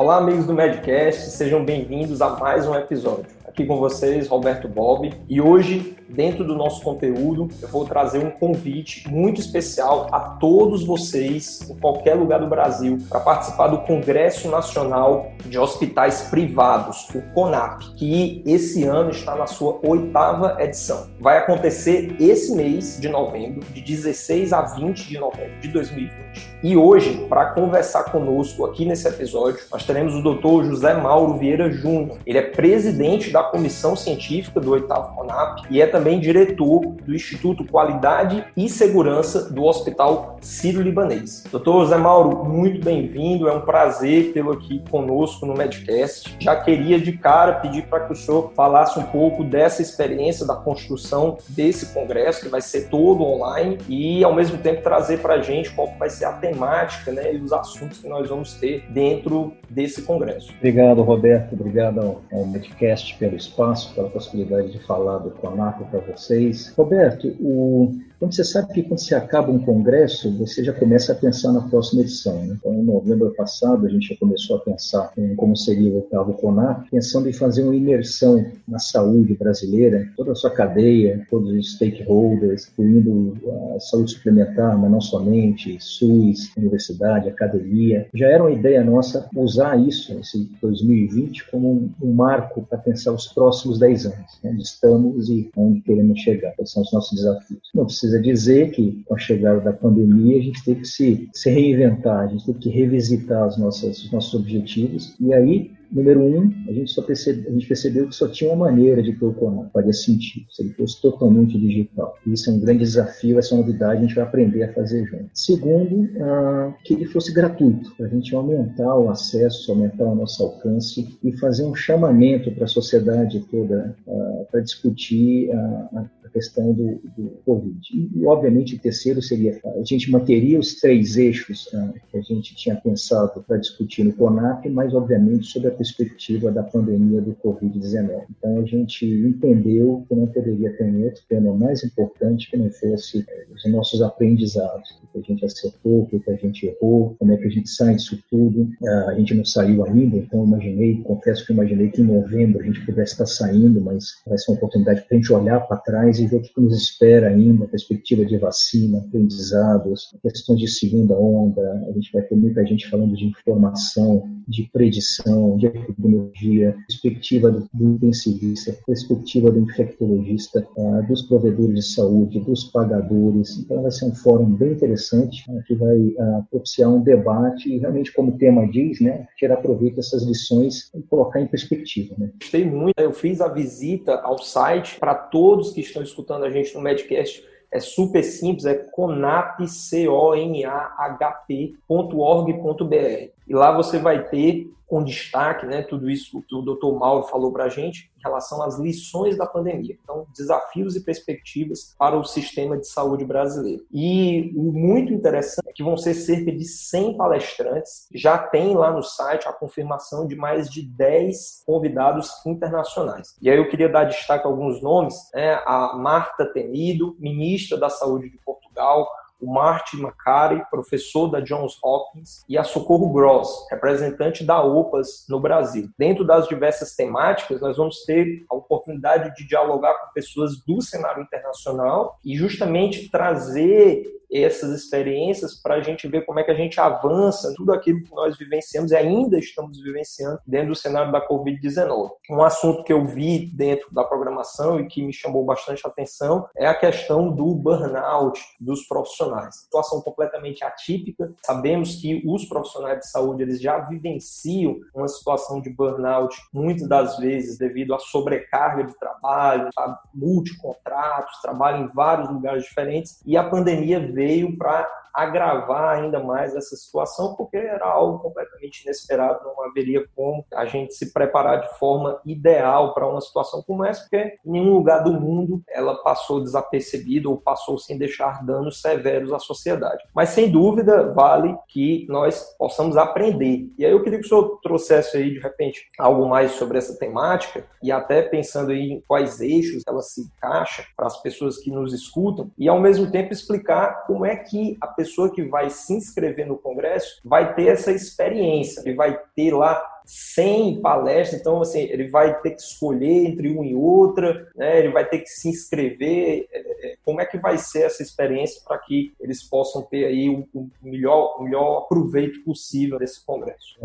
Olá, amigos do Medcast, sejam bem-vindos a mais um episódio. Aqui com vocês, Roberto Bob, e hoje, dentro do nosso conteúdo, eu vou trazer um convite muito especial a todos vocês, em qualquer lugar do Brasil, para participar do Congresso Nacional de Hospitais Privados, o CONAP, que esse ano está na sua oitava edição. Vai acontecer esse mês de novembro, de 16 a 20 de novembro de 2020. E hoje, para conversar conosco aqui nesse episódio, nós teremos o Dr. José Mauro Vieira Júnior. Ele é presidente da Comissão Científica do oitavo CONAP e é também diretor do Instituto Qualidade e Segurança do Hospital Sírio-Libanês. Doutor José Mauro, muito bem-vindo, é um prazer tê-lo aqui conosco no Medcast. Já queria de cara pedir para que o senhor falasse um pouco dessa experiência da construção desse congresso, que vai ser todo online, e ao mesmo tempo trazer para a gente qual vai ser a temática né, e os assuntos que nós vamos ter dentro desse congresso. Obrigado, Roberto. Obrigado ao Medcast pelo espaço, pela possibilidade de falar do CONAP para vocês. Roberto, o quando você sabe que quando você acaba um congresso, você já começa a pensar na próxima edição. Né? Então, em novembro passado, a gente já começou a pensar em como seria o oitavo CONAP, pensando em fazer uma imersão na saúde brasileira, toda a sua cadeia, todos os stakeholders, incluindo a saúde suplementar, mas não somente, SUS, universidade, academia. Já era uma ideia nossa usar isso, esse 2020, como um, um marco para pensar os próximos 10 anos, né? onde estamos e onde queremos chegar, quais são os nossos desafios. Não precisa precisa dizer que, com a chegada da pandemia, a gente teve que se, se reinventar, a gente teve que revisitar as nossas, os nossos objetivos. E aí, Número um, a gente só percebe, a gente percebeu que só tinha uma maneira de Conan, faria sentido, se ele fosse totalmente digital. Isso é um grande desafio, essa novidade a gente vai aprender a fazer junto. Segundo, ah, que ele fosse gratuito, para a gente aumentar o acesso, aumentar o nosso alcance e fazer um chamamento para a sociedade toda ah, para discutir a, a questão do, do Covid. E, obviamente, o terceiro seria a gente manteria os três eixos ah, que a gente tinha pensado para discutir no CONAP, mas, obviamente, sob a perspectiva da pandemia do Covid-19. Então, a gente entendeu que não poderia ter um outro tema mais importante que não fosse eh, os nossos aprendizados, o que a gente acertou, o que a gente errou, como é que a gente sai disso tudo. Ah, a gente não saiu ainda, então imaginei, confesso que imaginei que em novembro a gente pudesse estar saindo, mas vai ser uma oportunidade para a gente olhar para trás e ver o que nos espera ainda, perspectiva de vacina, aprendizados, questões de segunda onda, a gente vai ter muita gente falando de informação, de predição, de epidemiologia, perspectiva do, do intensivista, perspectiva do infectologista, uh, dos provedores de saúde, dos pagadores. Então, vai ser um fórum bem interessante uh, que vai uh, propiciar um debate e, realmente, como o tema diz, né, tirar proveito dessas lições e colocar em perspectiva. Né. Gostei muito. Eu fiz a visita ao site para todos que estão escutando a gente no Medcast é super simples, é conap, E lá você vai ter com destaque, né, tudo isso que o Dr. Mauro falou para a gente em relação às lições da pandemia. Então, desafios e perspectivas para o sistema de saúde brasileiro. E o muito interessante é que vão ser cerca de 100 palestrantes. Já tem lá no site a confirmação de mais de 10 convidados internacionais. E aí eu queria dar destaque a alguns nomes, né, a Marta Temido, ministra da Saúde de Portugal, o Martin Macari, professor da Johns Hopkins, e a Socorro Gross, representante da OPAS no Brasil. Dentro das diversas temáticas, nós vamos ter a oportunidade de dialogar com pessoas do cenário internacional e justamente trazer essas experiências para a gente ver como é que a gente avança tudo aquilo que nós vivenciamos e ainda estamos vivenciando dentro do cenário da Covid-19. Um assunto que eu vi dentro da programação e que me chamou bastante atenção é a questão do burnout dos profissionais. Situação completamente atípica. Sabemos que os profissionais de saúde eles já vivenciam uma situação de burnout muitas das vezes devido à sobrecarga de trabalho, multicontratos, trabalho em vários lugares diferentes e a pandemia veio para agravar ainda mais essa situação, porque era algo completamente inesperado, não haveria como a gente se preparar de forma ideal para uma situação como essa, porque em nenhum lugar do mundo ela passou desapercebida ou passou sem deixar danos severos à sociedade. Mas sem dúvida vale que nós possamos aprender. E aí eu queria que o senhor trouxesse aí de repente algo mais sobre essa temática e até pensando aí em quais eixos ela se encaixa para as pessoas que nos escutam e ao mesmo tempo explicar como é que a pessoa que vai se inscrever no congresso vai ter essa experiência, ele vai ter lá 100 palestras, então assim, ele vai ter que escolher entre uma e outra, né? ele vai ter que se inscrever, é, é, como é que vai ser essa experiência para que eles possam ter aí o, melhor, melhor proveito possível desse congresso?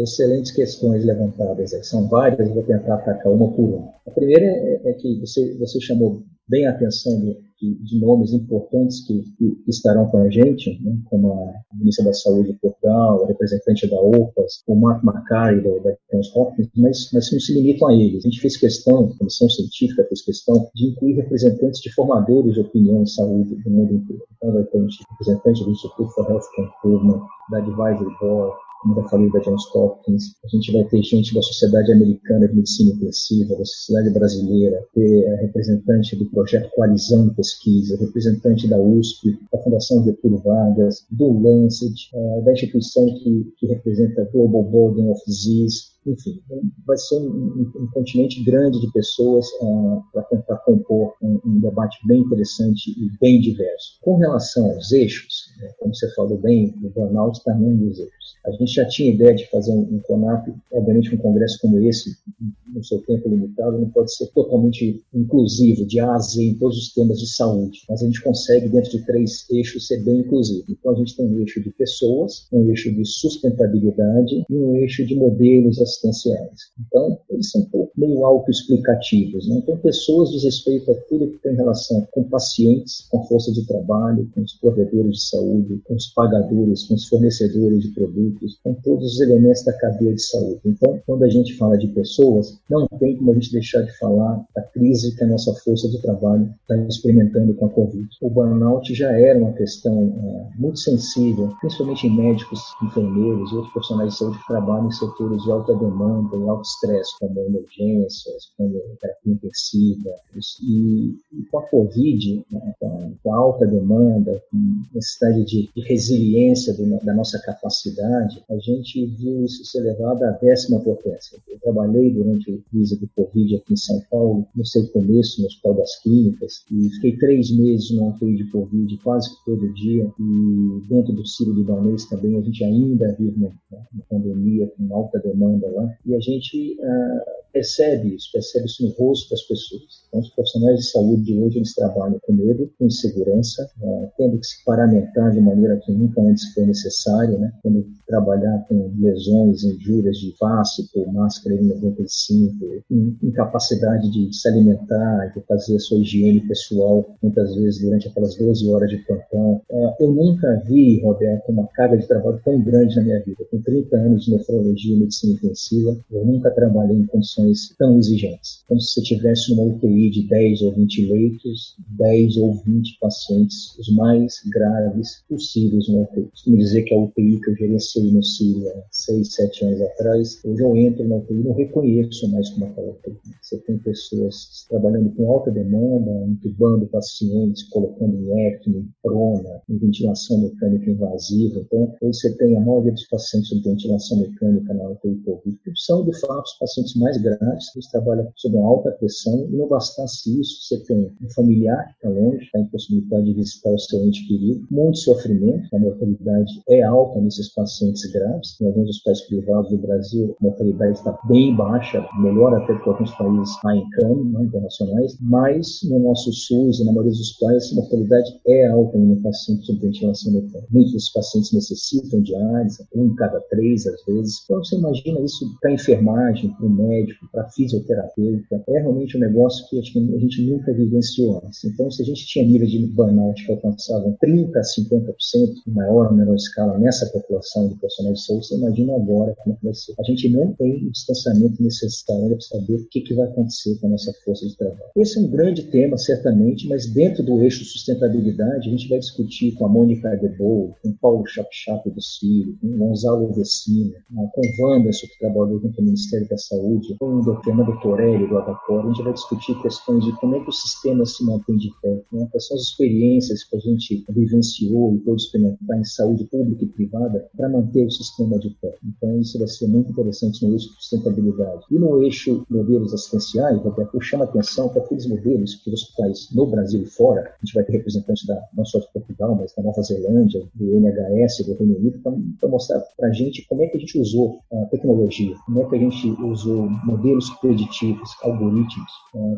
Excelentes questões levantadas, são várias, eu vou tentar atacar uma por uma. A primeira é, é que você, você chamou bem a atenção de, nomes importantes que, que, estarão com a gente, né, como a ministra da Saúde de Portugal, a representante da OPAS, o Mark Macari da, da Johns Hopkins, mas, mas não se limitam a eles. A gente fez questão, a comissão científica fez questão de incluir representantes de formadores de opinião em saúde do mundo inteiro. Então vai ter representante do Instituto for Health Improvement, da Advisory Board, como já falei da Johns Hopkins, a gente vai ter gente da Sociedade Americana de Medicina Intensiva, da Sociedade Brasileira, ter a representante do projeto Coalizão de Pesquisa, representante da USP, da Fundação Getúlio Vargas, do Lancet, eh, da instituição que, que representa Global Burden of Disease, enfim, vai ser um, um, um continente grande de pessoas uh, para tentar compor um, um, debate bem interessante e bem diverso. Com relação aos eixos, né, como você falou bem, o burnout está num dos eixos. A gente já tinha ideia de fazer um, CONAP, obviamente um congresso como esse, no seu tempo limitado, não pode ser totalmente inclusivo, de A a Z, em todos os temas de saúde, mas a gente consegue, dentro de três eixos, ser bem inclusivo. Então, a gente tem um eixo de pessoas, um eixo de sustentabilidade e um eixo de modelos assistenciais. Então, eles são um pouco meio autoexplicativos. Né? Então, pessoas diz respeito a tudo que tem relação com pacientes, com força de trabalho, com os provedores de saúde, com os pagadores, com os fornecedores de produtos, com todos os elementos da cadeia de saúde. Então, quando a gente fala de pessoas, não tem como a gente deixar de falar da crise que a nossa força de trabalho está experimentando com a Covid. O burnout já era uma questão é, muito sensível, principalmente em médicos, enfermeiros e outros profissionais de saúde que trabalham em setores de alta demanda e alto estresse, como emergências, como terapia intensiva. E, e com a Covid, né, com, a alta demanda, com necessidade de, de resiliência do, da nossa capacidade, a gente viu isso ser levado à décima potência. Eu trabalhei durante a crise do Covid aqui em São Paulo, no seu começo, no Hospital das Clínicas, e fiquei três meses no UTI de Covid quase todo dia, e dentro do Ciro Libanês também a gente ainda vive uma, uma pandemia com alta demanda lá, e a gente uh, percebe isso, percebe isso no rosto das pessoas. Então, os profissionais de saúde de hoje, eles trabalham com medo, com insegurança, uh, tendo que se paramentar de maneira que nunca antes foi necessário, né? Quando trabalhar com lesões, injúrias de face, por máscara N95, incapacidade de se alimentar, de fazer a sua higiene pessoal, muitas vezes durante aquelas 12 horas de plantão. Uh, eu nunca vi, Roberto, uma carga de trabalho tão grande na minha vida. Com 30 anos de nefrologia e medicina intensiva, eu nunca trabalhei em condições tão exigentes. Como se você tivesse uma UTI de 10 ou 20 leitos, 10 ou 20 pacientes, os mais graves possíveis no UTI. Costumo dizer que a UTI que eu gerenciei no Síria 6, 7 anos atrás, hoje eu entro na UTI e não reconheço mais como aquela UTI. Você tem pessoas trabalhando com alta demanda, entubando pacientes, colocando em ECMO, em prona, em ventilação mecânica invasiva. Então, hoje você tem a maioria dos pacientes sob ventilação mecânica na UTI Covid, que são, de fato, os pacientes mais graves, eles trabalham sob uma alta pressão, e não bastasse isso, você tem um familiar que está longe, está impossibilitado de visitar o seu ente querido, muito sofrimento, a mortalidade é alta nesses pacientes graves, em alguns hospitais privados do Brasil, a mortalidade está bem baixa, melhor até que alguns países high income, né, internacionais, mas no nosso SUS e na maioria dos hospitais, a mortalidade é alta no paciente sob ventilação mecânica. Muitos pacientes necessitam de diálise, um em cada três às vezes. Então você imagina isso para a enfermagem, para o médico, para fisioterapeuta. É realmente um negócio que, que a gente nunca vivenciou antes. Então, se a gente tinha níveis de burnout que alcançavam 30% a 50% em maior ou menor escala nessa população de profissionais de saúde, você imagina agora como é vai ser. A gente não tem o distanciamento necessário para saber o que, que vai acontecer com a nossa força de trabalho. Esse é um grande tema, certamente, mas dentro do eixo sustentabilidade, a gente vai discutir com a Mônica Aguebol, com Paulo Chapchap do Círio, com Gonzalo Vecina, com Wanderson, que trabalhou junto ao Ministério da Saúde, com o Fernando Torelli, do Avapor. A gente vai discutir questões de como é que o sistema se mantém de pé, né? quais são as experiências que a gente vivenciou e pôde experimentar em saúde pública e privada para manter o sistema de pé. Então, isso vai ser muito interessante no eixo de sustentabilidade. E no eixo modelos assistenciais, Roberto, eu chamo a atenção para aqueles modelos que os hospitais no Brasil e fora, a gente vai ter representantes da, não só de Portugal, mas da Nova Zelândia, do NHS, do Reino Unido, para mostrar para a gente como é que a gente usou a tecnologia, como é que a gente usou modelos preditivos, algoritmos,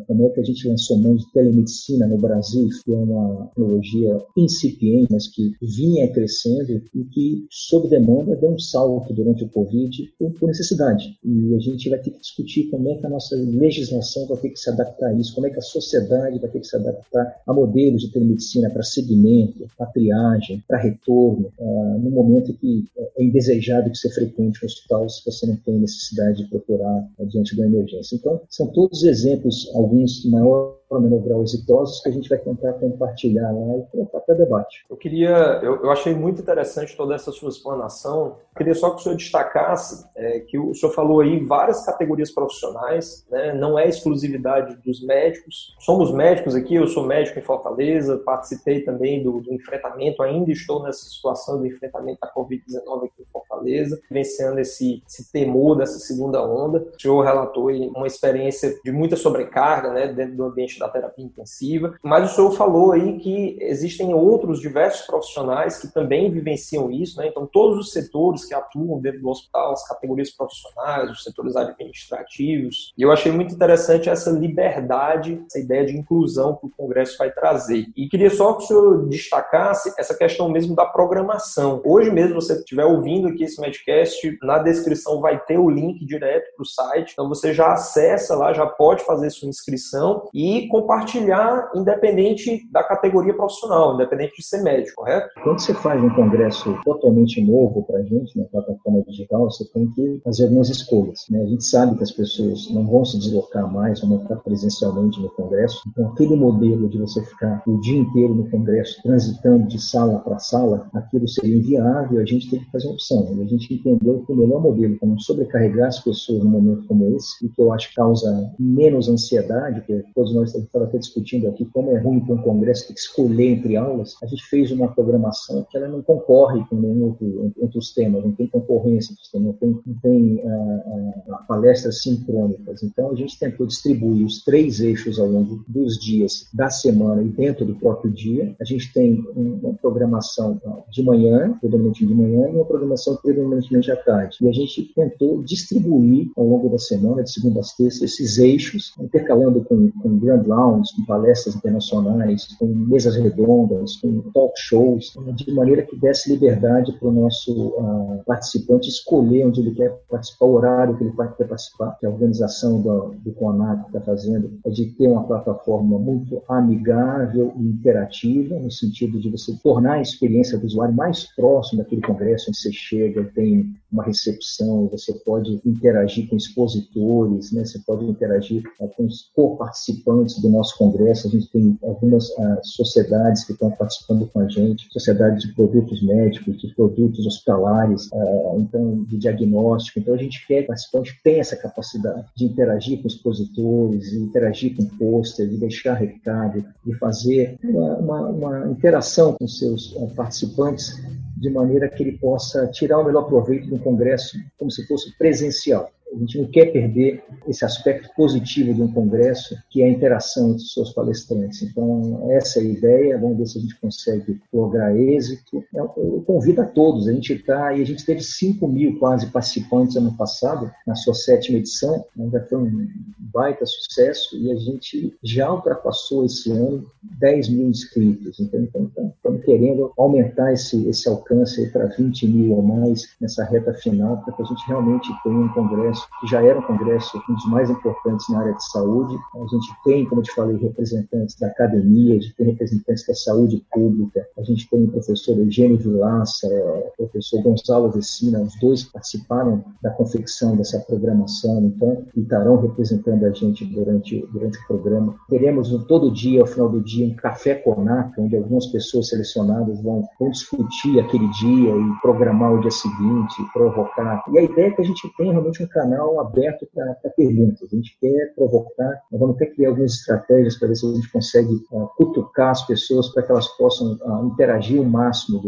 como é que a gente lançou mão de telemedicina no Brasil, que é uma tecnologia incipiente, mas que vinha crescendo e que, sob demanda, deu um salto durante o Covid por, necessidade. E a gente vai ter que discutir como é que a nossa legislação vai ter que se adaptar a isso, como é que a sociedade vai ter que se adaptar a modelos de telemedicina para segmento, para triagem, para retorno, uh, no momento que é indesejado que você frequente o hospital se você não tem necessidade de procurar diante da emergência. Então, são todos exemplos, alguns maior ou menor grau exitosos que a gente vai tentar compartilhar lá e colocar para debate. Eu queria, eu, eu, achei muito interessante toda essa sua explanação. Eu queria só que o senhor destacasse é, que o senhor falou aí várias categorias profissionais, né? não é exclusividade dos médicos. Somos médicos aqui, eu sou médico em Fortaleza, participei também do, do enfrentamento, ainda estou nessa situação do enfrentamento da Covid-19 aqui em Fortaleza, vencendo esse, esse temor dessa segunda onda. O senhor relatou aí uma experiência de muita sobrecarga né, dentro do ambiente da terapia intensiva, mas o senhor falou aí que existem outros diversos profissionais que também vivenciam isso, né? Então, todos os setores que atuam dentro do hospital, as categorias profissionais, os setores administrativos, e eu achei muito interessante essa liberdade, essa ideia de inclusão que o Congresso vai trazer. E queria só que o senhor destacasse essa questão mesmo da programação. Hoje mesmo, você estiver ouvindo aqui esse Medcast, na descrição vai ter o link direto para o site, então você já acessa lá, já pode fazer sua inscrição e compartilhar independente da categoria profissional, independente de ser médico, correto? Quando você faz um congresso totalmente novo para a gente, na plataforma digital, você tem que fazer algumas escolhas. Né? A gente sabe que as pessoas não vão se deslocar mais, vão estar presencialmente no congresso, então aquele modelo de você ficar o dia inteiro no congresso, transitando de sala para sala, aquilo seria inviável, a gente tem que fazer uma opção. A gente entendeu que o melhor modelo para não sobrecarregar as pessoas num momento como esse, e que eu acho que causa menos ansiedade, porque todos nós gente estava até discutindo aqui como é ruim para um congresso ter que escolher entre aulas, a gente fez uma programação que ela não concorre com nenhum outro entre os temas, não tem concorrência dos temas, não tem, não tem uh, uh, palestras sincrônicas. Então a gente tentou distribuir os três eixos ao longo dos dias da semana e dentro do próprio dia. A gente tem uma programação de manhã, predominantemente de manhã, e uma programação predominantemente à tarde. E a gente tentou distribuir ao longo da semana, de segunda a sexta, esses eixos, intercalando com, com rounds, com palestras internacionais, com mesas redondas, com talk shows, de maneira que desse liberdade para o nosso uh, participante escolher onde ele quer participar, o horário que ele quer participar, que a organização do, do CONAC está fazendo é de ter uma plataforma muito amigável e interativa, no sentido de você tornar a experiência do usuário mais próximo daquele congresso onde você chega, tem uma recepção, você pode interagir com expositores, né? você pode interagir uh, com os co-participantes do nosso congresso, a gente tem algumas uh, sociedades que estão participando com a gente, sociedades de produtos médicos, de produtos hospitalares, uh, então de diagnóstico. Então a gente quer que o participante tenha essa capacidade de interagir com expositores, de interagir com pôster, de deixar recado, de fazer uma, uma, uma interação com seus participantes de maneira que ele possa tirar o melhor proveito um congresso como se fosse presencial. A gente não quer perder esse aspecto positivo de um congresso, que é a interação entre os seus palestrantes. Então, essa é a ideia. Vamos ver se a gente consegue lograr êxito. Eu convido a todos. A gente está e a gente teve 5 mil quase participantes ano passado, na sua sétima edição. Ainda foi um baita sucesso e a gente já ultrapassou esse ano 10 mil inscritos. Então, então, então estamos querendo aumentar esse, esse alcance para 20 mil ou mais nessa reta final, para que a gente realmente tenha um congresso congresso que já era um congresso um dos mais importantes na área de saúde. A gente tem, como eu te falei, representantes da academia, a gente tem representantes da saúde pública, a gente tem o professor Eugênio Vilaça, o professor Gonçalo Vecina, os dois participaram da confecção dessa programação, então, e estarão representando a gente durante, durante o programa. Teremos todo dia, ao final do dia, um café Conaca, onde algumas pessoas selecionadas vão, vão discutir aquele dia e programar o dia seguinte, provocar. E a ideia é que a gente tenha realmente um canal aberto para perguntas. A gente quer provocar, nós vamos ter que criar algumas estratégias para ver se a gente consegue uh, cutucar as pessoas para que elas possam uh, interagir o máximo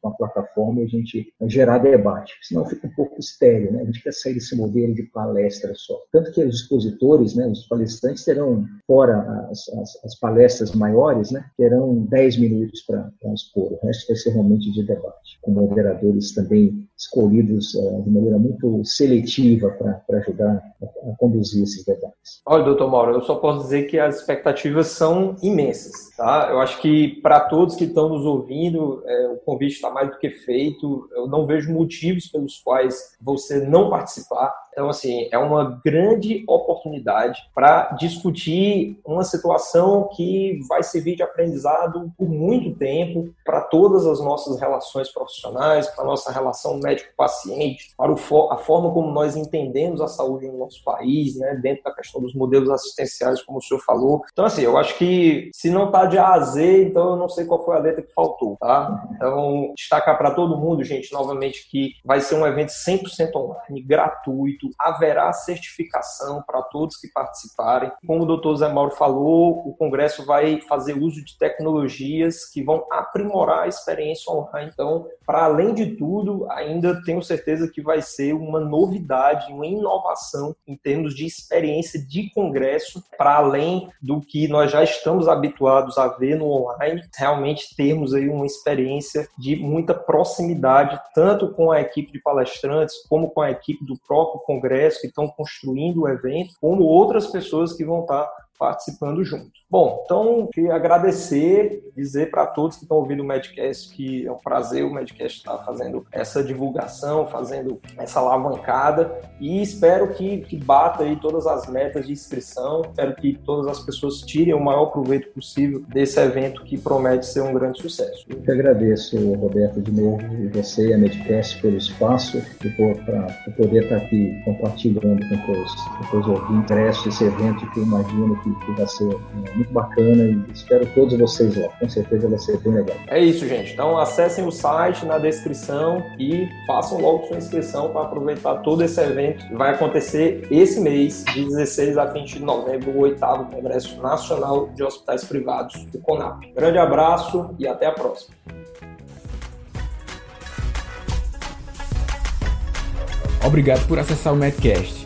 com a plataforma e a gente uh, gerar debate. Senão fica um pouco estéreo, né? A gente quer sair desse modelo de palestra só. Tanto que os expositores, né, os palestrantes terão, fora as, as, as palestras maiores, né, terão 10 minutos para expor. O resto vai ser realmente de debate, com moderadores também escolhidos uh, de maneira muito seletiva para ajudar a, a, conduzir esses debates. Olha, doutor Mauro, eu só posso dizer que as expectativas são imensas. Tá? Eu acho que para todos que estão nos ouvindo, é, o convite está mais do que feito. Eu não vejo motivos pelos quais você não participar. Então, assim, é uma grande oportunidade para discutir uma situação que vai servir de aprendizado por muito tempo para todas as nossas relações profissionais, para a nossa relação médico-paciente, para a forma como nós entendemos a saúde no nosso país, né, dentro da questão dos modelos assistenciais, como o senhor falou. Então, assim, eu acho que se não está de A a Z, então eu não sei qual foi a letra que faltou, tá? Então, destacar para todo mundo, gente, novamente, que vai ser um evento 100% online, gratuito, haverá certificação para todos que participarem. Como o doutor Zé Mauro falou, o Congresso vai fazer uso de tecnologias que vão aprimorar a experiência online. Então, para além de tudo, ainda tenho certeza que vai ser uma novidade, uma inovação em termos de experiência de congresso, para além do que nós já estamos habituados a ver no online, realmente termos aí uma experiência de muita proximidade, tanto com a equipe de palestrantes, como com a equipe do próprio congresso que estão construindo o evento, como outras pessoas que vão estar participando junto. Bom, então queria agradecer, dizer para todos que estão ouvindo o Medcast que é um prazer o Medcast estar fazendo essa divulgação, fazendo essa alavancada. E espero que, que bata aí todas as metas de inscrição, espero que todas as pessoas tirem o maior proveito possível desse evento que promete ser um grande sucesso. Eu que agradeço, Roberto, de novo, e você e a Medcast pelo espaço e para poder estar aqui compartilhando com os, com os ouvintes. Esse evento que eu imagino que, que vai ser é, muito bacana e espero todos vocês lá. Com certeza vai ser bem legal. É isso, gente. Então acessem o site na descrição e façam logo sua inscrição para aproveitar todo esse evento que vai acontecer esse mês, de 16 a 20 de novembro, o oitavo Congresso Nacional de Hospitais Privados, o CONAP. Grande abraço e até a próxima. Obrigado por acessar o Medcast.